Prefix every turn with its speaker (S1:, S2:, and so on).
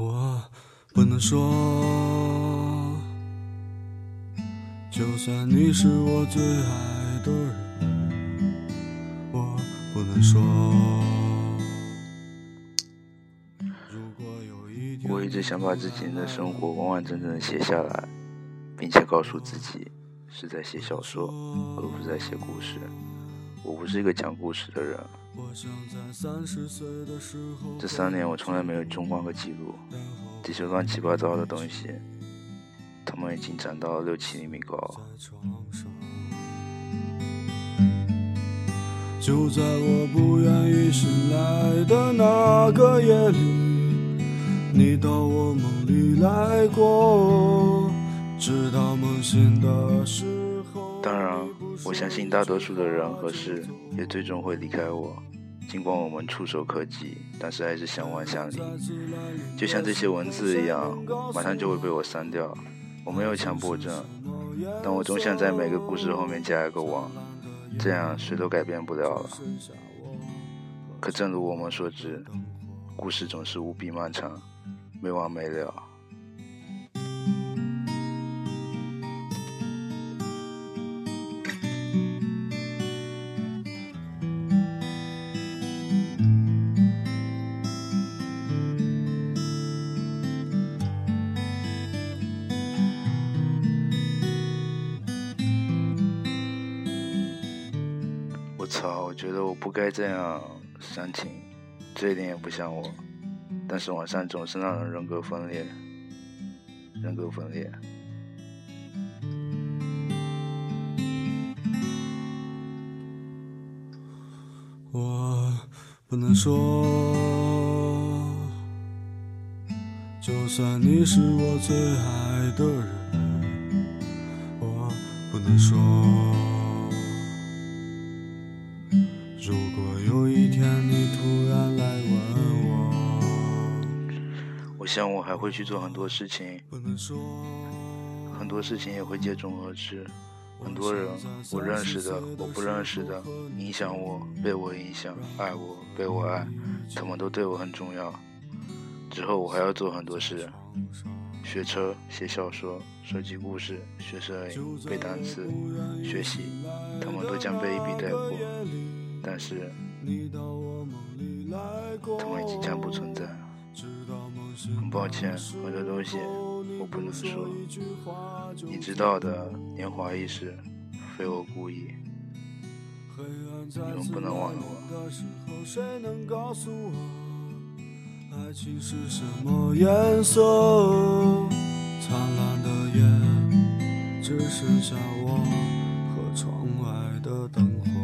S1: 我不能说，就算你是我最爱的人，我不能说。
S2: 我一直想把自己的生活完完整整的写下来，并且告诉自己是在写小说，而不是在写故事。我不是一个讲故事的人。这三年我从来没有中过个记录，这些乱七八糟的东西，它们已经长到了六七厘米高。
S1: 就在我不愿意醒来的那个夜里，你到我梦里来过，直到梦醒的时候。
S2: 当然，我相信大多数的人和事也最终会离开我。尽管我们触手可及，但是还是相望相离。就像这些文字一样，马上就会被我删掉。我没有强迫症，但我总想在每个故事后面加一个网，这样谁都改变不了了。可正如我们所知，故事总是无比漫长，没完没了。操！我觉得我不该这样煽情，这一点也不像我。但是网上总是让人人格分裂，人格分裂。
S1: 我不能说，就算你是我最爱的人，我不能说。如果有一天你突然来问我，
S2: 我想我还会去做很多事情，很多事情也会接踵而至。很多人，我认识的，我不认识的，影响我，被我影响，爱我，被我爱，他们都对我很重要。之后我还要做很多事，学车、写小说、设计故事、学摄影、背单词、学习，他们都将被一笔带过。但是，他们已经将不存在。很抱歉，很多东西我不能说。你知道的，年华易逝，非我故意。你们不能忘了我。
S1: 爱情是什么颜色？灿烂的夜，只剩下我和窗外的灯火。